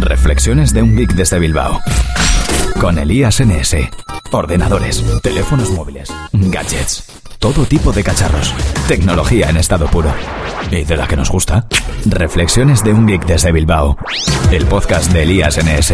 Reflexiones de un geek desde Bilbao. Con Elías NS. Ordenadores, teléfonos móviles, gadgets, todo tipo de cacharros. Tecnología en estado puro. ¿Y de la que nos gusta? Reflexiones de un geek desde Bilbao. El podcast de Elías NS.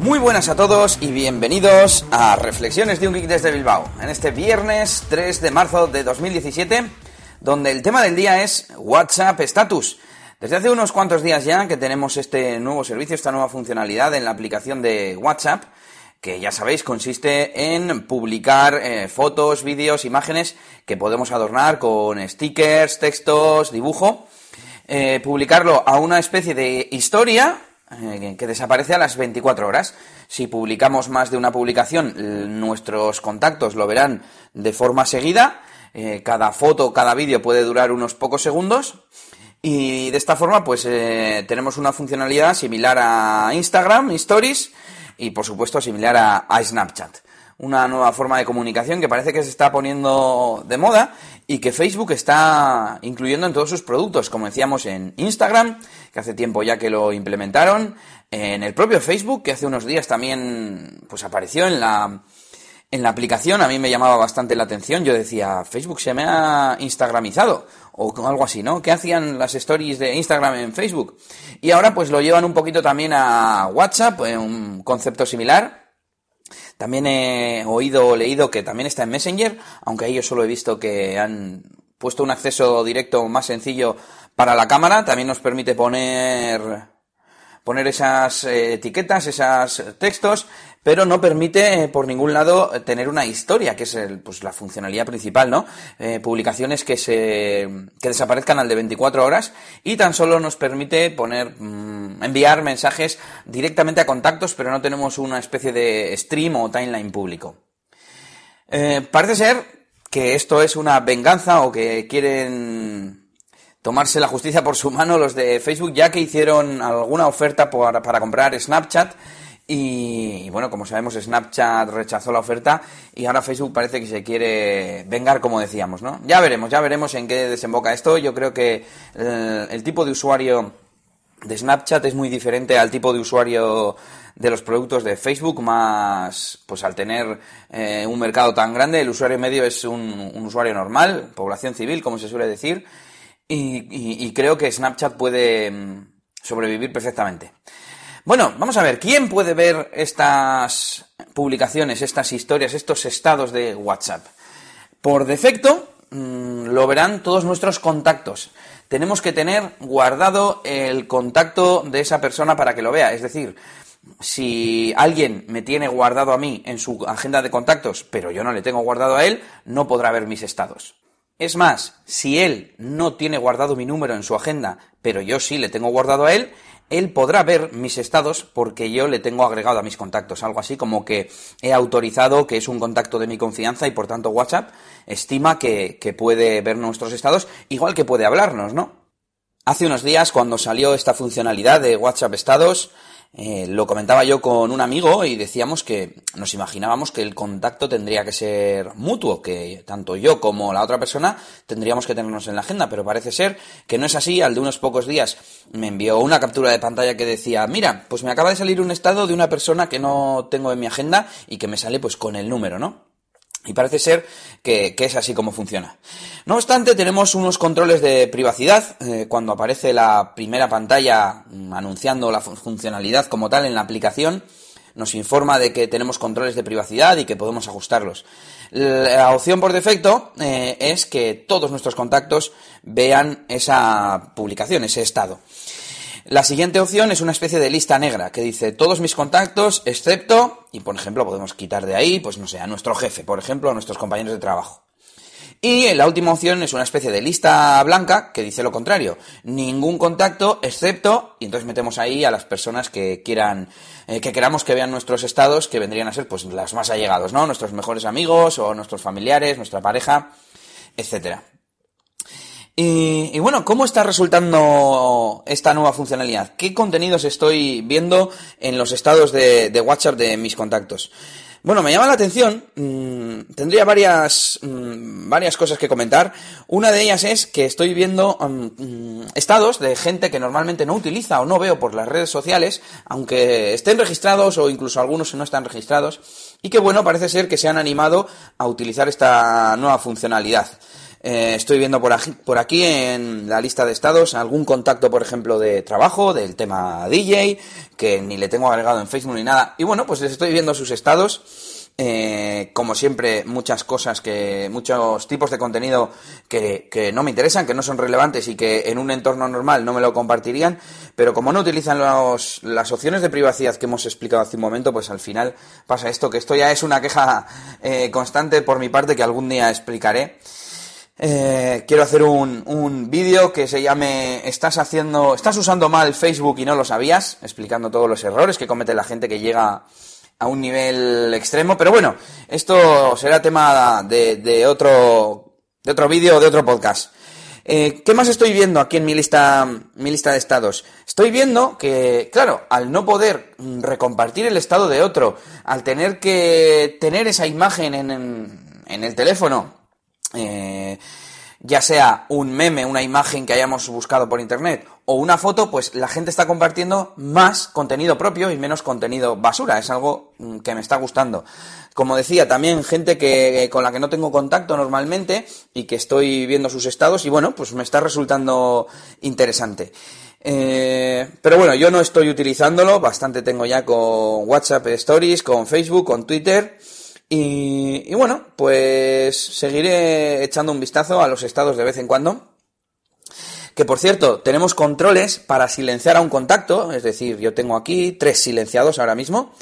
Muy buenas a todos y bienvenidos a Reflexiones de un Geek desde Bilbao. En este viernes 3 de marzo de 2017, donde el tema del día es WhatsApp Status. Desde hace unos cuantos días ya que tenemos este nuevo servicio, esta nueva funcionalidad en la aplicación de WhatsApp, que ya sabéis consiste en publicar eh, fotos, vídeos, imágenes que podemos adornar con stickers, textos, dibujo, eh, publicarlo a una especie de historia eh, que desaparece a las 24 horas. Si publicamos más de una publicación, nuestros contactos lo verán de forma seguida. Cada foto, cada vídeo puede durar unos pocos segundos. Y de esta forma, pues eh, tenemos una funcionalidad similar a Instagram, Stories, y por supuesto similar a Snapchat. Una nueva forma de comunicación que parece que se está poniendo de moda y que Facebook está incluyendo en todos sus productos, como decíamos en Instagram, que hace tiempo ya que lo implementaron, en el propio Facebook, que hace unos días también pues apareció en la en la aplicación, a mí me llamaba bastante la atención, yo decía, Facebook se me ha instagramizado o algo así, ¿no? ¿Qué hacían las stories de Instagram en Facebook? Y ahora pues lo llevan un poquito también a WhatsApp, un concepto similar, también he oído o leído que también está en Messenger, aunque ahí yo solo he visto que han puesto un acceso directo más sencillo para la cámara. También nos permite poner poner esas eh, etiquetas, esos textos, pero no permite eh, por ningún lado tener una historia, que es pues, la funcionalidad principal, ¿no? Eh, publicaciones que se que desaparezcan al de 24 horas y tan solo nos permite poner mm, enviar mensajes directamente a contactos, pero no tenemos una especie de stream o timeline público. parece ser que esto es una venganza o que quieren tomarse la justicia por su mano los de Facebook, ya que hicieron alguna oferta para, para comprar Snapchat. Y, bueno, como sabemos, Snapchat rechazó la oferta y ahora Facebook parece que se quiere vengar, como decíamos, ¿no? Ya veremos, ya veremos en qué desemboca esto. Yo creo que el, tipo de usuario de Snapchat es muy diferente al tipo de usuario de los productos de Facebook, más, pues al tener eh, un mercado tan grande, el usuario medio es un, un usuario normal, población civil, como se suele decir, y, creo que Snapchat puede mm, sobrevivir perfectamente. Bueno, vamos a ver, ¿quién puede ver estas publicaciones, estas historias, estos estados de WhatsApp? Por defecto, mm, lo verán todos nuestros contactos. Tenemos que tener guardado el contacto de esa persona para que lo vea. Es decir, si alguien me tiene guardado a mí en su agenda de contactos, pero yo no le tengo guardado a él, no podrá ver mis estados. Es más, si él no tiene guardado mi número en su agenda, pero yo sí le tengo guardado a él, él podrá ver mis estados porque yo le tengo agregado a mis contactos. Algo así como que he autorizado que es un contacto de mi confianza y por tanto WhatsApp estima que, que puede ver nuestros estados, igual que puede hablarnos, ¿no? Hace unos días, cuando salió esta funcionalidad de WhatsApp estados, eh, lo comentaba yo con un amigo y decíamos que nos imaginábamos que el contacto tendría que ser mutuo, que tanto yo como la otra persona tendríamos que tenernos en la agenda, pero parece ser que no es así. Al de unos pocos días me envió una captura de pantalla que decía, mira, pues me acaba de salir un estado de una persona que no tengo en mi agenda y que me sale pues con el número, ¿no? Y parece ser que, es así como funciona. No obstante, tenemos unos controles de privacidad. Eh, cuando aparece la primera pantalla mm, anunciando la funcionalidad como tal en la aplicación, nos informa de que tenemos controles de privacidad y que podemos ajustarlos. La opción por defecto eh, es que todos nuestros contactos vean esa publicación, ese estado. La siguiente opción es una especie de lista negra que dice todos mis contactos, excepto, y por ejemplo podemos quitar de ahí, pues no sé, a nuestro jefe, por ejemplo, a nuestros compañeros de trabajo. Y la última opción es una especie de lista blanca que dice lo contrario, ningún contacto excepto, y entonces metemos ahí a las personas que quieran, eh, que queramos que vean nuestros estados, que vendrían a ser pues las más allegados, ¿no? Nuestros mejores amigos o nuestros familiares, nuestra pareja, etcétera. Y, bueno, ¿cómo está resultando esta nueva funcionalidad? ¿Qué contenidos estoy viendo en los estados de, WhatsApp de mis contactos? Bueno, me llama la atención, mmm, tendría varias, mmm, varias cosas que comentar. Una de ellas es que estoy viendo mmm, estados de gente que normalmente no utiliza o no veo por las redes sociales, aunque estén registrados o incluso algunos no están registrados, y que bueno, parece ser que se han animado a utilizar esta nueva funcionalidad. Eh, estoy viendo por aquí, por aquí, en la lista de estados algún contacto, por ejemplo, de trabajo, del tema DJ, que ni le tengo agregado en Facebook ni nada. Y bueno, pues estoy viendo sus estados. Eh, como siempre, muchas cosas que, muchos tipos de contenido que, que, no me interesan, que no son relevantes y que en un entorno normal no me lo compartirían, pero como no utilizan los, las opciones de privacidad que hemos explicado hace un momento, pues al final pasa esto, que esto ya es una queja eh, constante por mi parte que algún día explicaré. Eh, quiero hacer un, un vídeo que se llame Estás haciendo, estás usando mal Facebook y no lo sabías, explicando todos los errores que comete la gente que llega a un nivel extremo. Pero bueno, esto será tema de, de otro, de otro vídeo de otro podcast. Eh, ¿Qué más estoy viendo aquí en mi lista, mi lista de estados? Estoy viendo que, claro, al no poder recompartir el estado de otro, al tener que tener esa imagen en, en, en el teléfono, eh, ya sea un meme, una imagen que hayamos buscado por internet o una foto, pues la gente está compartiendo más contenido propio y menos contenido basura. Es algo mm, que me está gustando. Como decía, también gente que eh, con la que no tengo contacto normalmente y que estoy viendo sus estados y bueno, pues me está resultando interesante. Eh, pero bueno, yo no estoy utilizándolo, bastante tengo ya con WhatsApp Stories, con Facebook, con Twitter. Y, y, bueno, pues seguiré echando un vistazo a los estados de vez en cuando. Que por cierto, tenemos controles para silenciar a un contacto, es decir, yo tengo aquí tres silenciados ahora mismo.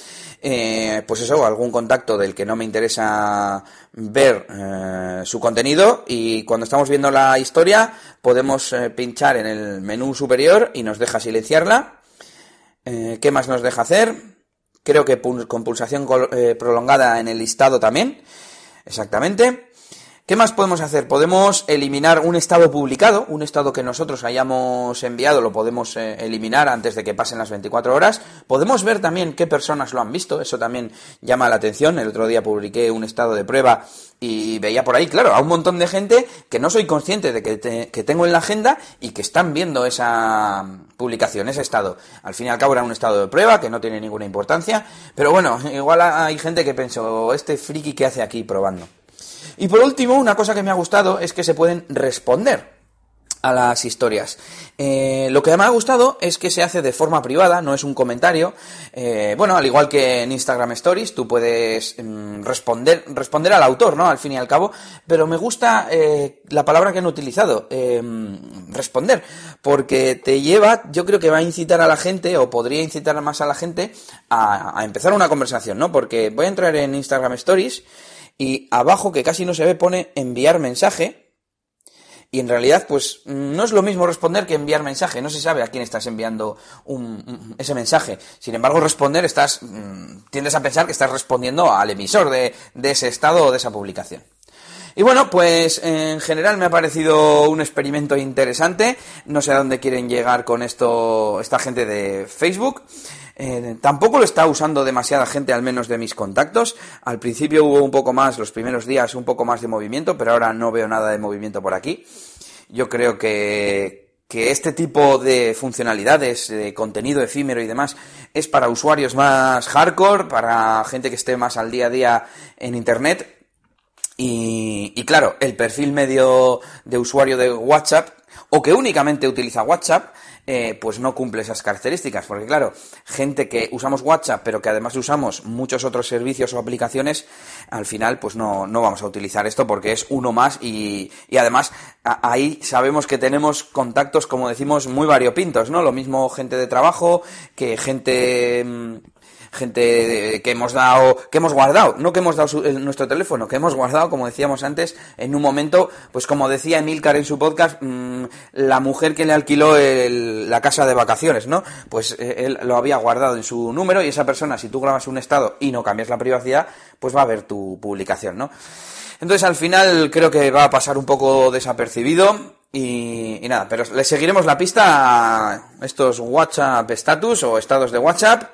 Eh, pues eso, algún contacto del que no me interesa ver eh, su contenido y cuando estamos viendo la historia podemos eh, pinchar en el menú superior y nos deja silenciarla. ¿Qué más nos deja hacer? Creo que con pulsación eh, prolongada en el listado también. Exactamente. ¿Qué más podemos hacer? Podemos eliminar un estado publicado, un estado que nosotros hayamos enviado, lo podemos eh, eliminar antes de que pasen las 24 horas. Podemos ver también qué personas lo han visto, eso también llama la atención. El otro día publiqué un estado de prueba y veía por ahí, claro, a un montón de gente que no soy consciente de que, te, que tengo en la agenda y que están viendo esa publicación, ese estado. Al fin y al cabo era un estado de prueba que no tiene ninguna importancia, pero bueno, igual hay gente que pensó, este friki que hace aquí probando. Y por último, una cosa que me ha gustado es que se pueden responder a las historias. Eh, lo que me ha gustado es que se hace de forma privada, no es un comentario. Eh, bueno, al igual que en Instagram Stories, tú puedes mm, responder, responder al autor, ¿no? Al fin y al cabo. Pero me gusta eh, la palabra que han utilizado, responder, porque te lleva, yo creo que va a incitar a la gente, o podría incitar más a la gente, a empezar una conversación, ¿no? Porque voy a entrar en Instagram Stories y abajo, que casi no se ve, pone enviar mensaje. Y en realidad, pues no es lo mismo responder que enviar mensaje. No se sabe a quién estás enviando un, ese mensaje. Sin embargo, responder estás, mmm, tiendes a pensar que estás respondiendo al emisor de, de ese estado o de esa publicación. Y bueno, pues en general me ha parecido un experimento interesante. No sé a dónde quieren llegar con esto esta gente de Facebook. Eh, tampoco lo está usando demasiada gente, al menos de mis contactos. Al principio hubo un poco más, los primeros días, un poco más de movimiento, pero ahora no veo nada de movimiento por aquí. Yo creo que, que este tipo de funcionalidades, de contenido efímero y demás, es para usuarios más hardcore, para gente que esté más al día a día en Internet. Y, y claro, el perfil medio de usuario de WhatsApp, o que únicamente utiliza WhatsApp, eh, pues no cumple esas características. Porque claro, gente que usamos WhatsApp, pero que además usamos muchos otros servicios o aplicaciones, al final pues no, no vamos a utilizar esto porque es uno más y, y además ahí sabemos que tenemos contactos, como decimos, muy variopintos, ¿no? Lo mismo gente de trabajo que gente mmm, gente que hemos dado, que hemos guardado, no que hemos dado su, nuestro teléfono, que hemos guardado, como decíamos antes, en un momento, pues como decía Emilcar en su podcast, mmm, la mujer que le alquiló el, la casa de vacaciones, ¿no? Pues eh, él lo había guardado en su número y esa persona, si tú grabas un estado y no cambias la privacidad, pues va a ver tu publicación, ¿no? Entonces al final creo que va a pasar un poco desapercibido y, y nada, pero le seguiremos la pista a estos WhatsApp status o estados de WhatsApp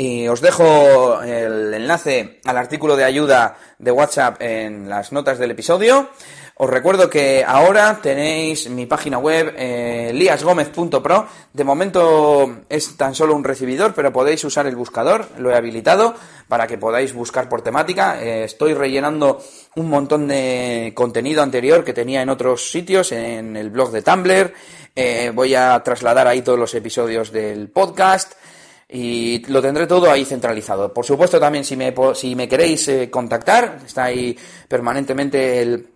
Y os dejo el enlace al artículo de ayuda de WhatsApp en las notas del episodio. Os recuerdo que ahora tenéis mi página web eh, liasgomez.pro. De momento es tan solo un recibidor, pero podéis usar el buscador. Lo he habilitado para que podáis buscar por temática. Eh, estoy rellenando un montón de contenido anterior que tenía en otros sitios, en el blog de Tumblr. Eh, voy a trasladar ahí todos los episodios del podcast y lo tendré todo ahí centralizado. Por supuesto, también si me, si me queréis contactar, está ahí permanentemente el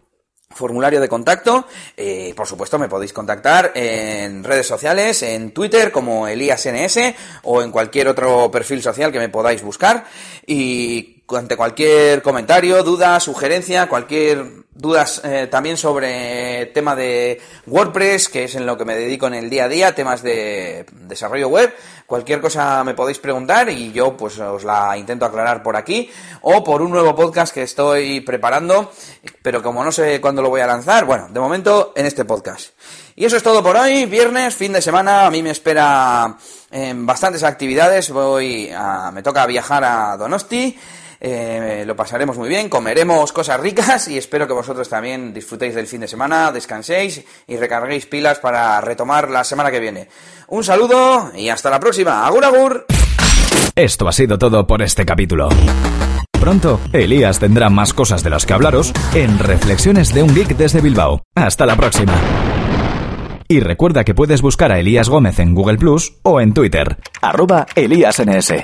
formulario de contacto. Eh, por supuesto, me podéis contactar en redes sociales, en Twitter como ElíasNS o en cualquier otro perfil social que me podáis buscar. Y ante cualquier comentario, duda, sugerencia, cualquier dudas eh, también sobre tema de WordPress, que es en lo que me dedico en el día a día, temas de desarrollo web, cualquier cosa me podéis preguntar y yo pues os la intento aclarar por aquí o por un nuevo podcast que estoy preparando, pero como no sé cuándo lo voy a lanzar, bueno, de momento en este podcast. Y eso es todo por hoy, viernes, fin de semana, a mí me espera eh, bastantes actividades, voy a, me toca viajar a Donosti, eh, lo pasaremos muy bien, comeremos cosas ricas y espero que vosotros también disfrutéis del fin de semana, descanséis y recarguéis pilas para retomar la semana que viene. Un saludo y hasta la próxima. Agur agur. Esto ha sido todo por este capítulo. Pronto, Elías tendrá más cosas de las que hablaros en Reflexiones de un Geek desde Bilbao. Hasta la próxima. Y recuerda que puedes buscar a Elías Gómez en Google Plus o en Twitter, arroba ElíasNS.